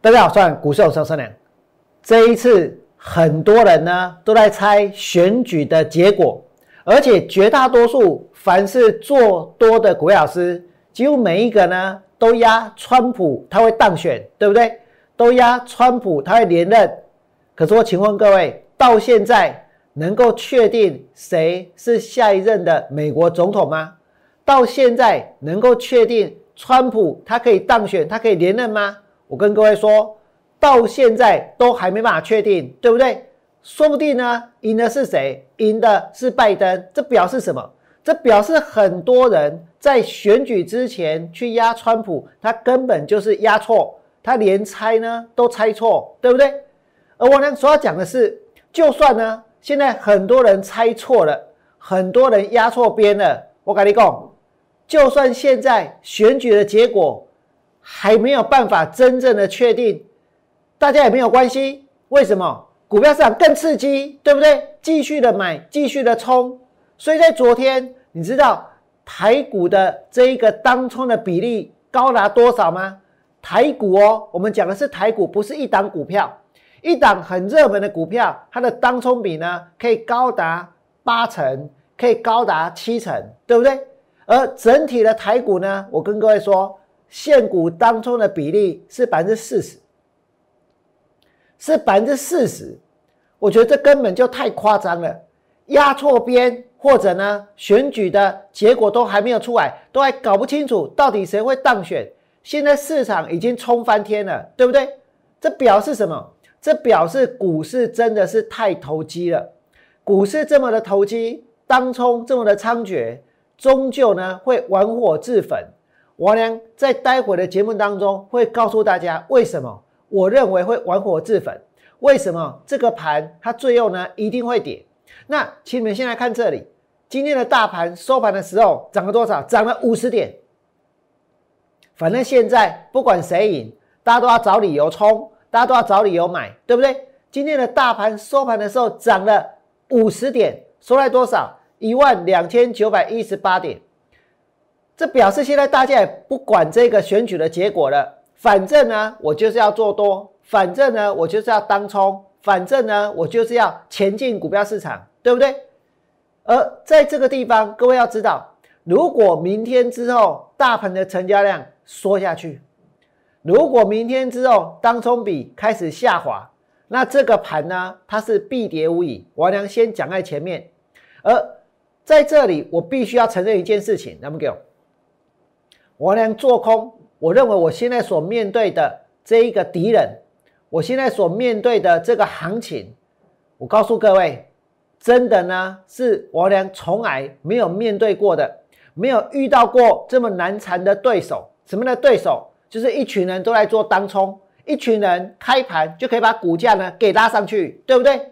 大家好，算股市有声声量。这一次很多人呢都在猜选举的结果，而且绝大多数凡是做多的股老师，几乎每一个呢都压川普他会当选，对不对？都压川普他会连任。可是我请问各位，到现在能够确定谁是下一任的美国总统吗？到现在能够确定川普他可以当选，他可以连任吗？我跟各位说，到现在都还没办法确定，对不对？说不定呢，赢的是谁？赢的是拜登。这表示什么？这表示很多人在选举之前去压川普，他根本就是压错，他连猜呢都猜错，对不对？而我呢所要讲的是，就算呢现在很多人猜错了，很多人压错边了，我跟你讲，就算现在选举的结果。还没有办法真正的确定，大家也没有关系。为什么？股票市场更刺激，对不对？继续的买，继续的冲。所以在昨天，你知道台股的这一个当冲的比例高达多少吗？台股哦，我们讲的是台股，不是一档股票，一档很热门的股票，它的当冲比呢可以高达八成，可以高达七成，对不对？而整体的台股呢，我跟各位说。现股当中的比例是百分之四十，是百分之四十，我觉得这根本就太夸张了，压错边，或者呢选举的结果都还没有出来，都还搞不清楚到底谁会当选。现在市场已经冲翻天了，对不对？这表示什么？这表示股市真的是太投机了，股市这么的投机，当冲这么的猖獗，终究呢会玩火自焚。我呢，在待会的节目当中会告诉大家为什么我认为会玩火自焚，为什么这个盘它最后呢一定会跌。那请你们先来看这里，今天的大盘收盘的时候涨了多少？涨了五十点。反正现在不管谁赢，大家都要找理由冲，大家都要找理由买，对不对？今天的大盘收盘的时候涨了五十点，收在多少？一万两千九百一十八点。这表示现在大家也不管这个选举的结果了，反正呢，我就是要做多，反正呢，我就是要当冲，反正呢，我就是要前进股票市场，对不对？而在这个地方，各位要知道，如果明天之后大盘的成交量缩下去，如果明天之后当冲比开始下滑，那这个盘呢，它是必跌无疑。王良先讲在前面，而在这里，我必须要承认一件事情，那么给我。我呢做空，我认为我现在所面对的这一个敌人，我现在所面对的这个行情，我告诉各位，真的呢是我俩从来没有面对过的，没有遇到过这么难缠的对手。什么的对手？就是一群人都在做当冲，一群人开盘就可以把股价呢给拉上去，对不对？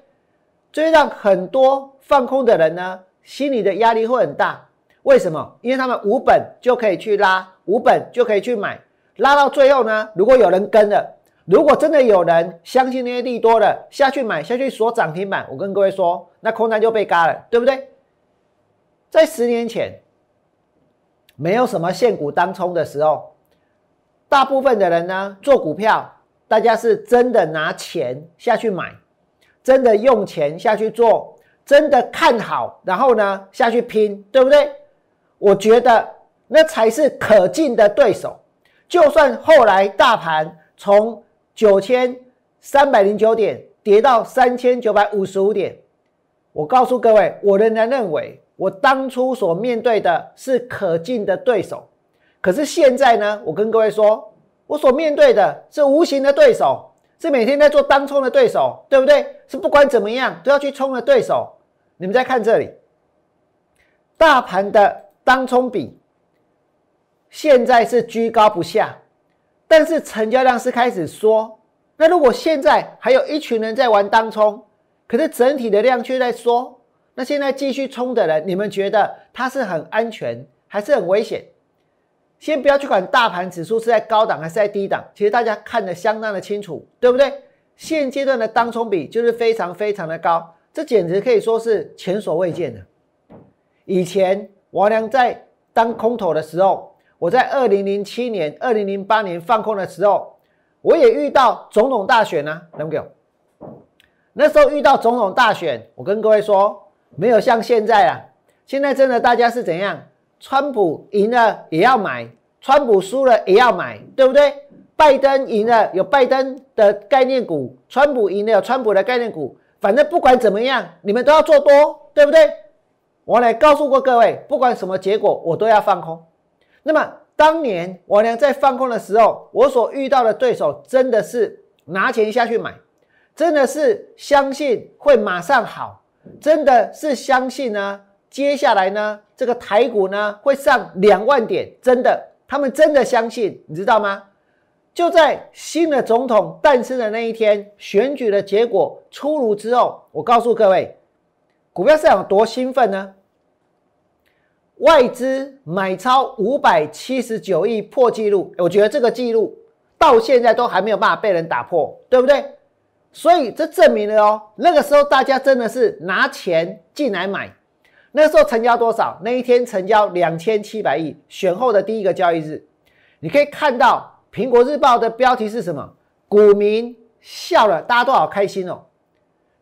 这会让很多放空的人呢心里的压力会很大。为什么？因为他们无本就可以去拉。五本就可以去买，拉到最后呢？如果有人跟了，如果真的有人相信那些利多了，下去买下去锁涨停板，我跟各位说，那空单就被嘎了，对不对？在十年前，没有什么现股当冲的时候，大部分的人呢做股票，大家是真的拿钱下去买，真的用钱下去做，真的看好，然后呢下去拼，对不对？我觉得。那才是可敬的对手。就算后来大盘从九千三百零九点跌到三千九百五十五点，我告诉各位，我仍然认为我当初所面对的是可敬的对手。可是现在呢，我跟各位说，我所面对的是无形的对手，是每天在做当冲的对手，对不对？是不管怎么样都要去冲的对手。你们再看这里，大盘的当冲比。现在是居高不下，但是成交量是开始缩。那如果现在还有一群人在玩当冲，可是整体的量却在缩，那现在继续冲的人，你们觉得它是很安全还是很危险？先不要去管大盘指数是在高档还是在低档，其实大家看得相当的清楚，对不对？现阶段的当冲比就是非常非常的高，这简直可以说是前所未见的。以前王良在当空头的时候。我在二零零七年、二零零八年放空的时候，我也遇到总统大选呢，能不能？那时候遇到总统大选，我跟各位说，没有像现在啊，现在真的大家是怎样？川普赢了也要买，川普输了也要买，对不对？拜登赢了有拜登的概念股，川普赢了有川普的概念股，反正不管怎么样，你们都要做多，对不对？我来告诉过各位，不管什么结果，我都要放空。那么当年我娘在放空的时候，我所遇到的对手真的是拿钱下去买，真的是相信会马上好，真的是相信呢，接下来呢，这个台股呢会上两万点，真的，他们真的相信，你知道吗？就在新的总统诞生的那一天，选举的结果出炉之后，我告诉各位，股票市场有多兴奋呢？外资买超五百七十九亿破纪录，我觉得这个纪录到现在都还没有办法被人打破，对不对？所以这证明了哦，那个时候大家真的是拿钱进来买，那时候成交多少？那一天成交两千七百亿，选后的第一个交易日，你可以看到。苹果日报的标题是什么？股民笑了，大家都好开心哦。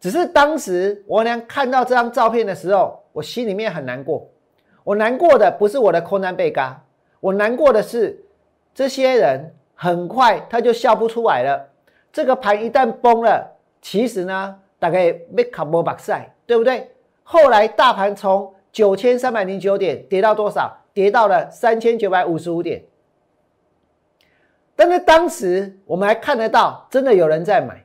只是当时我娘看到这张照片的时候，我心里面很难过。我难过的不是我的空单被嘎，我难过的是这些人很快他就笑不出来了。这个盘一旦崩了，其实呢，大概被卡波巴塞，对不对？后来大盘从九千三百零九点跌到多少？跌到了三千九百五十五点。但是当时我们还看得到，真的有人在买，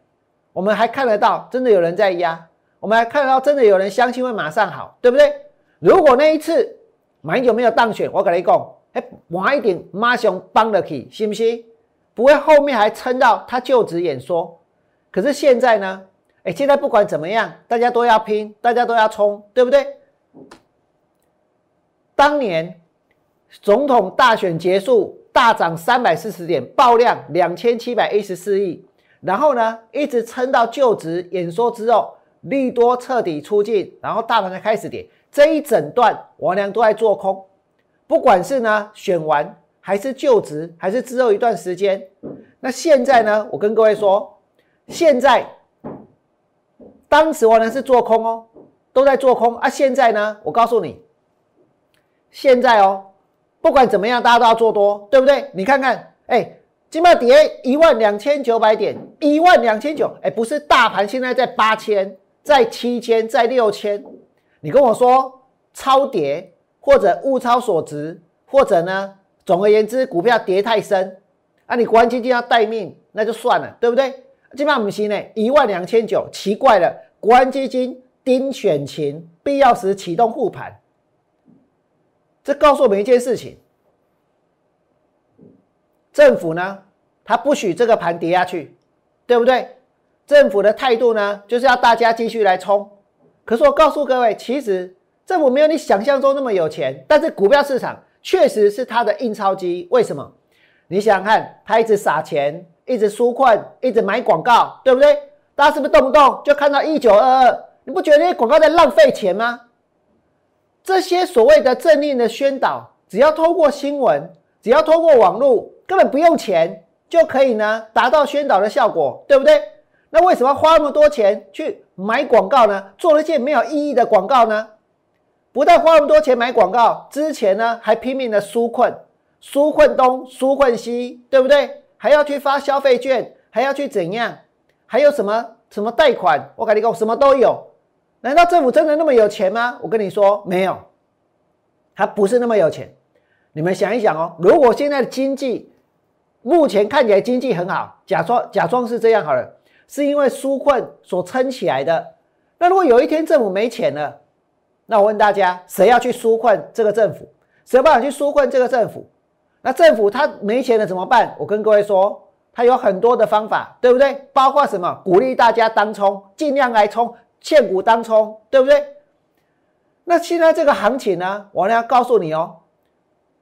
我们还看得到，真的有人在压，我们还看得到，真的有人相信会马上好，对不对？如果那一次马英九没有当选，我跟你讲，哎，晚一点马上帮得起，信不信？不会后面还撑到他就职演说。可是现在呢？哎，现在不管怎么样，大家都要拼，大家都要冲，对不对？当年总统大选结束。大涨三百四十点，爆量两千七百一十四亿，然后呢，一直撑到就职演说之后，利多彻底出尽，然后大盘才开始跌。这一整段王良都在做空，不管是呢选完，还是就职，还是之后一段时间。那现在呢，我跟各位说，现在当时王良是做空哦，都在做空啊。现在呢，我告诉你，现在哦。不管怎么样，大家都要做多，对不对？你看看，哎，今麦跌一万两千九百点，一万两千九，哎，不是大盘现在在八千，在七千，在六千，你跟我说超跌或者物超所值，或者呢，总而言之，股票跌太深，啊，你国安基金要待命，那就算了，对不对？今麦不行呢，一万两千九，奇怪了，国安基金盯选情，必要时启动护盘。这告诉我们一件事情：政府呢，他不许这个盘跌下去，对不对？政府的态度呢，就是要大家继续来冲。可是我告诉各位，其实政府没有你想象中那么有钱，但是股票市场确实是他的印钞机。为什么？你想想看，他一直撒钱，一直纾困，一直买广告，对不对？大家是不是动不动就看到一九二二？你不觉得那些广告在浪费钱吗？这些所谓的政令的宣导，只要透过新闻，只要透过网络，根本不用钱就可以呢，达到宣导的效果，对不对？那为什么花那么多钱去买广告呢？做了一件没有意义的广告呢？不但花那么多钱买广告，之前呢还拼命的纾困，纾困东，纾困西，对不对？还要去发消费券，还要去怎样？还有什么什么贷款？我跟你讲，什么都有。难道政府真的那么有钱吗？我跟你说，没有，他不是那么有钱。你们想一想哦，如果现在的经济目前看起来经济很好，假装假装是这样好了，是因为纾困所撑起来的。那如果有一天政府没钱了，那我问大家，谁要去纾困这个政府？谁有办法去纾困这个政府？那政府他没钱了怎么办？我跟各位说，他有很多的方法，对不对？包括什么？鼓励大家当冲，尽量来冲。欠股当冲，对不对？那现在这个行情呢，我要告诉你哦，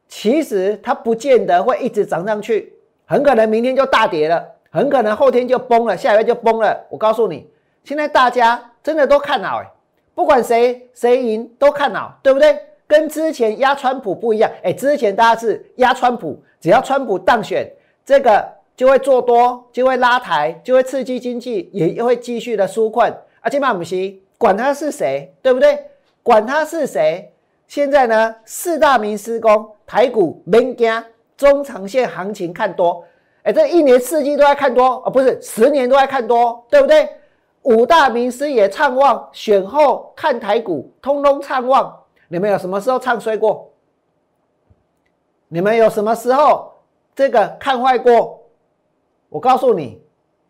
其实它不见得会一直涨上去，很可能明天就大跌了，很可能后天就崩了，下个月就崩了。我告诉你，现在大家真的都看好，哎，不管谁谁赢都看好，对不对？跟之前压川普不一样，哎，之前大家是压川普，只要川普当选，这个就会做多，就会拉抬，就会刺激经济，也会继续的纾困。啊，今晚不是管他是谁，对不对？管他是谁，现在呢，四大名施工，台股免惊，中长线行情看多。哎，这一年四季都在看多啊，不是十年都在看多，对不对？五大名师也唱旺，选后看台股，通通唱旺。你们有什么时候唱衰过？你们有什么时候这个看坏过？我告诉你，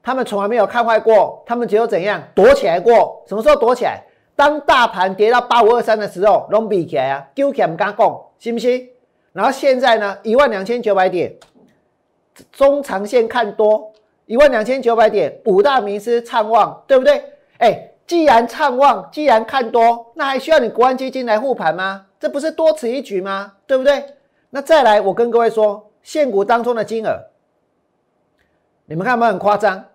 他们从来没有看坏过，他们只有怎样躲起来过？什么时候躲起来？当大盘跌到八五二三的时候，拢比起来啊，丢起来不敢讲，信不信？然后现在呢，一万两千九百点。中长线看多一万两千九百点，五大名师畅旺，对不对？哎，既然畅旺，既然看多，那还需要你国安基金来护盘吗？这不是多此一举吗？对不对？那再来，我跟各位说，现股当中的金额，你们看有没有很夸张？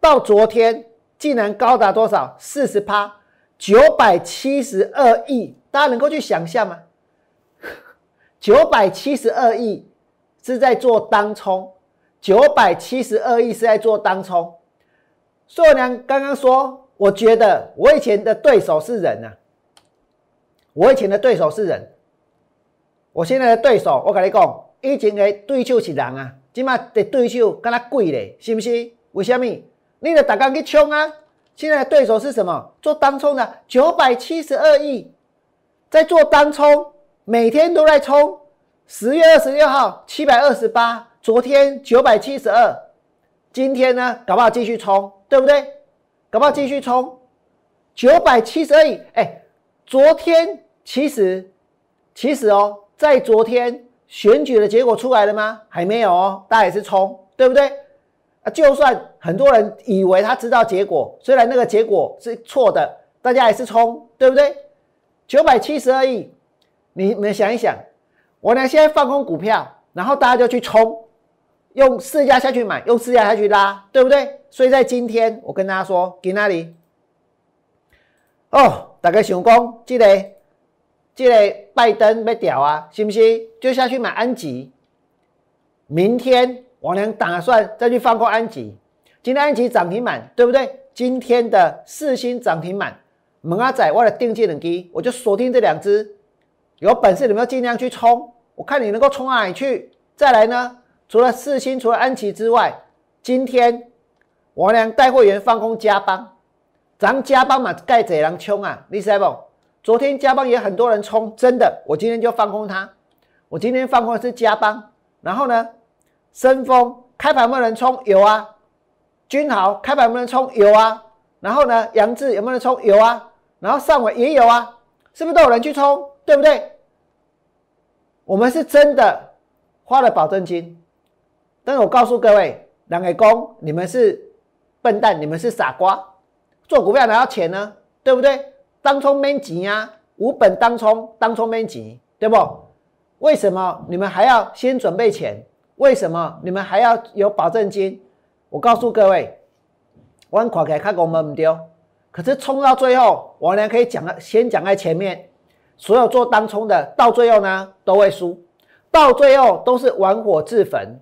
到昨天竟然高达多少？四十趴，九百七十二亿，大家能够去想象吗？九百七十二亿是在做当冲。九百七十二亿是在做当冲，硕良刚刚说，我觉得我以前的对手是人啊，我以前的对手是人，我现在的对手，我跟你讲，以前的对手是人啊，今嘛的对手跟他贵嘞，是不是？为什么？你得打刚去冲啊！现在的对手是什么？做当冲的九百七十二亿，在做当冲，每天都在冲。十月二十六号七百二十八。昨天九百七十二，今天呢，搞不好继续冲，对不对？搞不好继续冲，九百七十二亿。哎，昨天其实其实哦，在昨天选举的结果出来了吗？还没有哦，大家也是冲，对不对？啊，就算很多人以为他知道结果，虽然那个结果是错的，大家还是冲，对不对？九百七十二亿，你们想一想，我呢现在放空股票，然后大家就去冲。用市价下去买，用市价下去拉，对不对？所以在今天，我跟大家说，给哪里？哦，大家想讲，这个这个拜登要屌啊，是不是？就下去买安吉。明天我娘打算再去放过安吉。今天安吉涨停板，对不对？今天的四星涨停板，猛阿仔为了定技能机，我就锁定这两只。有本事你们要尽量去冲，我看你能够冲哪里去。再来呢？除了四星，除了安琪之外，今天我俩带会员放空加邦，咱加邦嘛盖贼狼冲啊，你知不？昨天加邦也很多人冲，真的，我今天就放空它。我今天放空的是加邦，然后呢，深丰开盘有没有人冲？有啊。君豪开盘有没有人冲？有啊。然后呢，杨志有没有人冲？有啊。然后上尾也有啊，是不是都有人去冲？对不对？我们是真的花了保证金。但是我告诉各位，两个工，你们是笨蛋，你们是傻瓜，做股票哪要钱呢？对不对？当冲没钱呀，无本当冲，当冲没钱，对不？为什么你们还要先准备钱？为什么你们还要有保证金？我告诉各位，我看起来看我们唔丢，可是冲到最后，我呢可以讲，先讲在前面，所有做当冲的，到最后呢都会输，到最后都是玩火自焚。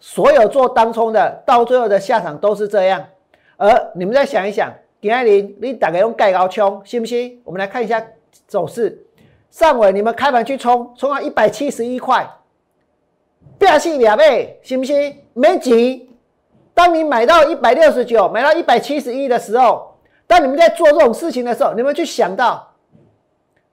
所有做当冲的，到最后的下场都是这样。而你们再想一想，丁爱玲，你大概用盖高冲，信不信？我们来看一下走势。上尾你们开盘去冲，冲到一百七十一块，变戏两倍，信不信？没急。当你买到一百六十九，买到一百七十一的时候，当你们在做这种事情的时候，你们去想到，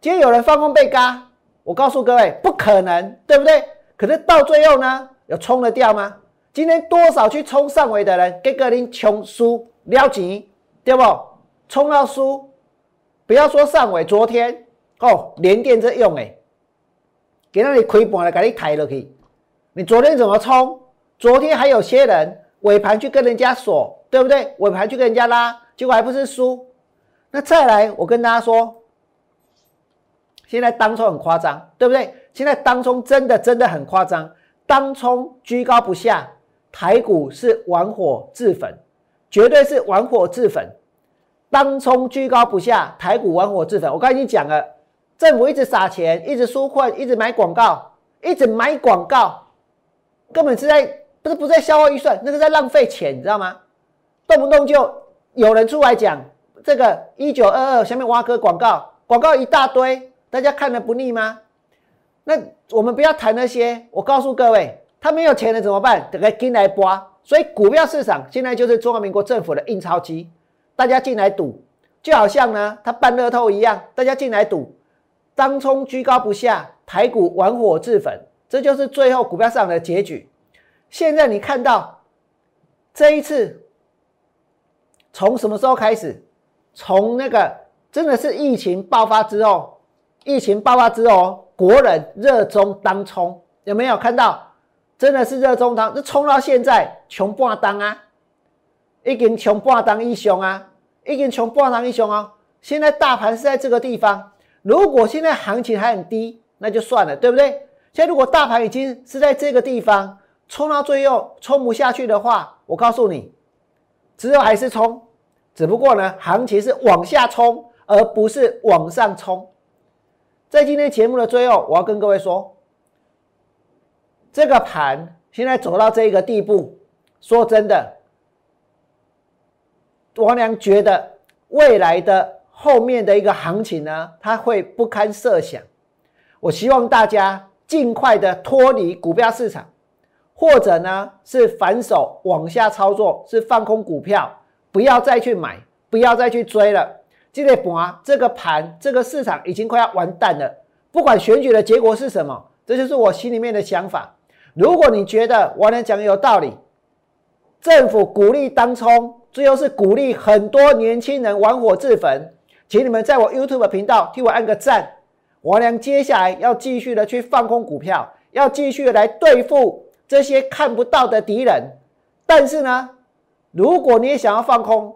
今天有人放空被嘎，我告诉各位，不可能，对不对？可是到最后呢？有冲得掉吗？今天多少去冲上尾的人，给个人穷输了钱，对不？冲到输，不要说上尾，昨天哦，连电这用诶，给那里亏本了，给你抬了去。你昨天怎么冲？昨天还有些人尾盘去跟人家锁，对不对？尾盘去跟人家拉，结果还不是输？那再来，我跟大家说，现在当冲很夸张，对不对？现在当冲真的真的很夸张。当冲居高不下，台股是玩火自焚，绝对是玩火自焚。当冲居高不下，台股玩火自焚。我刚才已经讲了，政府一直撒钱，一直纾困，一直买广告，一直买广告，根本是在不是不在消耗预算，那个在浪费钱，你知道吗？动不动就有人出来讲这个一九二二下面挖哥广告，广告一大堆，大家看了不腻吗？那我们不要谈那些，我告诉各位，他没有钱了怎么办？得进来刮。所以股票市场现在就是中华民国政府的印钞机，大家进来赌，就好像呢他办乐透一样，大家进来赌，当冲居高不下，台股玩火自焚，这就是最后股票市场的结局。现在你看到这一次。从什么时候开始？从那个真的是疫情爆发之后，疫情爆发之后，国人热衷当冲，有没有看到？真的是热衷当，这冲到现在穷半当啊，已经穷半当一雄啊，已经穷半当一雄啊。现在大盘是在这个地方，如果现在行情还很低，那就算了，对不对？现在如果大盘已经是在这个地方，冲到最后冲不下去的话，我告诉你，之后还是冲。只不过呢，行情是往下冲，而不是往上冲。在今天节目的最后，我要跟各位说，这个盘现在走到这个地步，说真的，王良觉得未来的后面的一个行情呢，它会不堪设想。我希望大家尽快的脱离股票市场，或者呢是反手往下操作，是放空股票。不要再去买，不要再去追了。这个盘，这个盘，这个市场已经快要完蛋了。不管选举的结果是什么，这就是我心里面的想法。如果你觉得我能讲有道理，政府鼓励当冲，最后是鼓励很多年轻人玩火自焚，请你们在我 YouTube 频道替我按个赞。我俩接下来要继续的去放空股票，要继续来对付这些看不到的敌人。但是呢？如果你也想要放空，